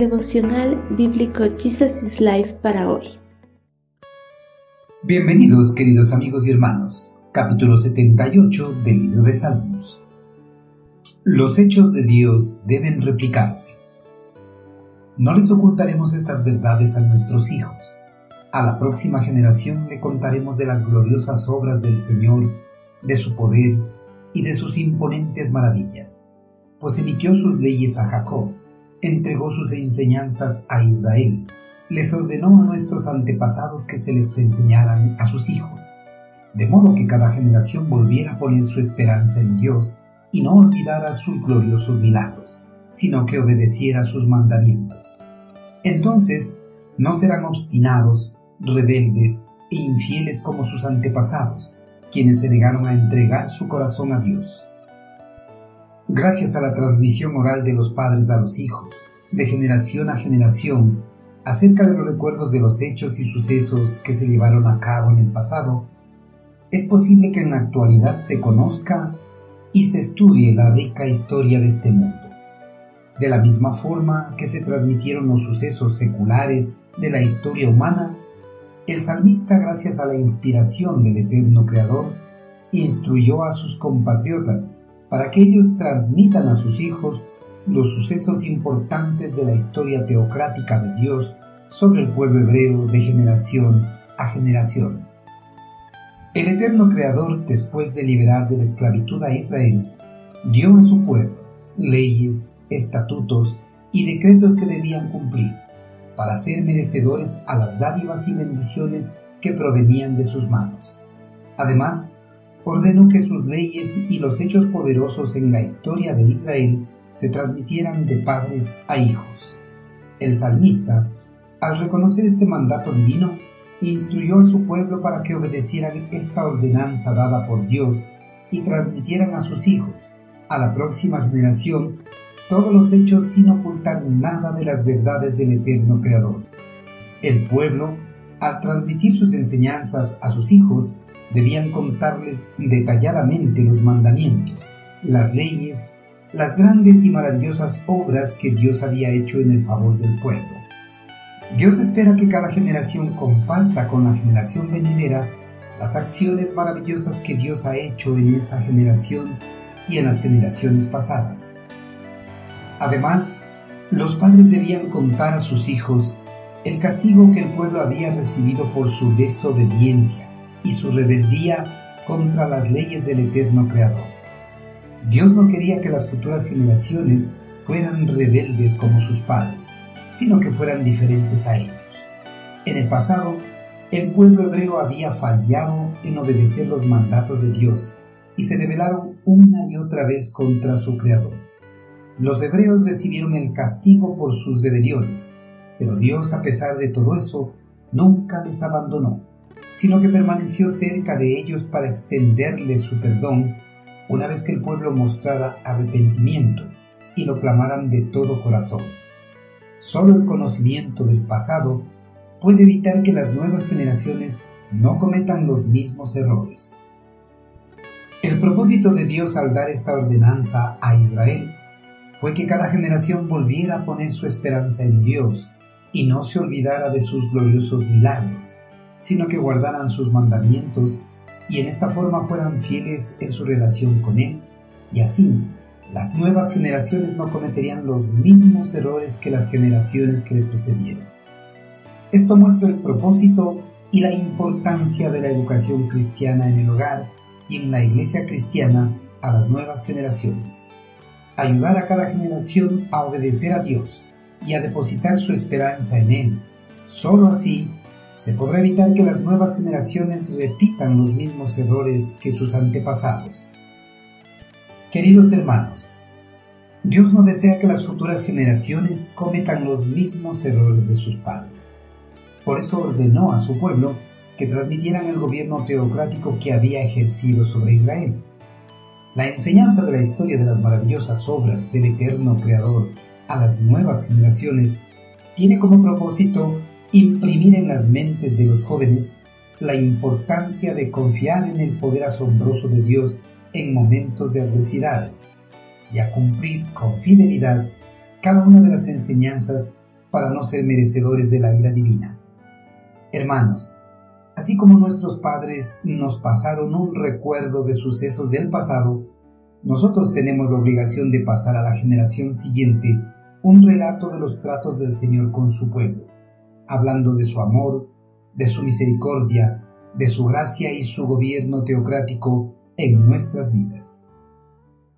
Devocional Bíblico Jesus is Life para hoy. Bienvenidos queridos amigos y hermanos, capítulo 78 del libro de Salmos. Los hechos de Dios deben replicarse. No les ocultaremos estas verdades a nuestros hijos. A la próxima generación le contaremos de las gloriosas obras del Señor, de su poder y de sus imponentes maravillas, pues emitió sus leyes a Jacob entregó sus enseñanzas a Israel, les ordenó a nuestros antepasados que se les enseñaran a sus hijos, de modo que cada generación volviera a poner su esperanza en Dios y no olvidara sus gloriosos milagros, sino que obedeciera sus mandamientos. Entonces no serán obstinados, rebeldes e infieles como sus antepasados, quienes se negaron a entregar su corazón a Dios gracias a la transmisión oral de los padres a los hijos, de generación a generación, acerca de los recuerdos de los hechos y sucesos que se llevaron a cabo en el pasado, es posible que en la actualidad se conozca y se estudie la rica historia de este mundo. De la misma forma que se transmitieron los sucesos seculares de la historia humana, el salmista, gracias a la inspiración del eterno Creador, instruyó a sus compatriotas para que ellos transmitan a sus hijos los sucesos importantes de la historia teocrática de Dios sobre el pueblo hebreo de generación a generación. El eterno Creador, después de liberar de la esclavitud a Israel, dio a su pueblo leyes, estatutos y decretos que debían cumplir para ser merecedores a las dádivas y bendiciones que provenían de sus manos. Además, ordenó que sus leyes y los hechos poderosos en la historia de Israel se transmitieran de padres a hijos. El salmista, al reconocer este mandato divino, instruyó a su pueblo para que obedecieran esta ordenanza dada por Dios y transmitieran a sus hijos, a la próxima generación, todos los hechos sin ocultar nada de las verdades del eterno Creador. El pueblo, al transmitir sus enseñanzas a sus hijos, debían contarles detalladamente los mandamientos, las leyes, las grandes y maravillosas obras que Dios había hecho en el favor del pueblo. Dios espera que cada generación comparta con la generación venidera las acciones maravillosas que Dios ha hecho en esa generación y en las generaciones pasadas. Además, los padres debían contar a sus hijos el castigo que el pueblo había recibido por su desobediencia y su rebeldía contra las leyes del eterno Creador. Dios no quería que las futuras generaciones fueran rebeldes como sus padres, sino que fueran diferentes a ellos. En el pasado, el pueblo hebreo había fallado en obedecer los mandatos de Dios y se rebelaron una y otra vez contra su Creador. Los hebreos recibieron el castigo por sus rebeliones, pero Dios, a pesar de todo eso, nunca les abandonó sino que permaneció cerca de ellos para extenderles su perdón una vez que el pueblo mostrara arrepentimiento y lo clamaran de todo corazón. Solo el conocimiento del pasado puede evitar que las nuevas generaciones no cometan los mismos errores. El propósito de Dios al dar esta ordenanza a Israel fue que cada generación volviera a poner su esperanza en Dios y no se olvidara de sus gloriosos milagros sino que guardaran sus mandamientos y en esta forma fueran fieles en su relación con Él, y así las nuevas generaciones no cometerían los mismos errores que las generaciones que les precedieron. Esto muestra el propósito y la importancia de la educación cristiana en el hogar y en la iglesia cristiana a las nuevas generaciones. Ayudar a cada generación a obedecer a Dios y a depositar su esperanza en Él. Solo así se podrá evitar que las nuevas generaciones repitan los mismos errores que sus antepasados. Queridos hermanos, Dios no desea que las futuras generaciones cometan los mismos errores de sus padres. Por eso ordenó a su pueblo que transmitieran el gobierno teocrático que había ejercido sobre Israel. La enseñanza de la historia de las maravillosas obras del eterno Creador a las nuevas generaciones tiene como propósito imprimir en las mentes de los jóvenes la importancia de confiar en el poder asombroso de Dios en momentos de adversidades y a cumplir con fidelidad cada una de las enseñanzas para no ser merecedores de la ira divina. Hermanos, así como nuestros padres nos pasaron un recuerdo de sucesos del pasado, nosotros tenemos la obligación de pasar a la generación siguiente un relato de los tratos del Señor con su pueblo, hablando de su amor, de su misericordia, de su gracia y su gobierno teocrático en nuestras vidas.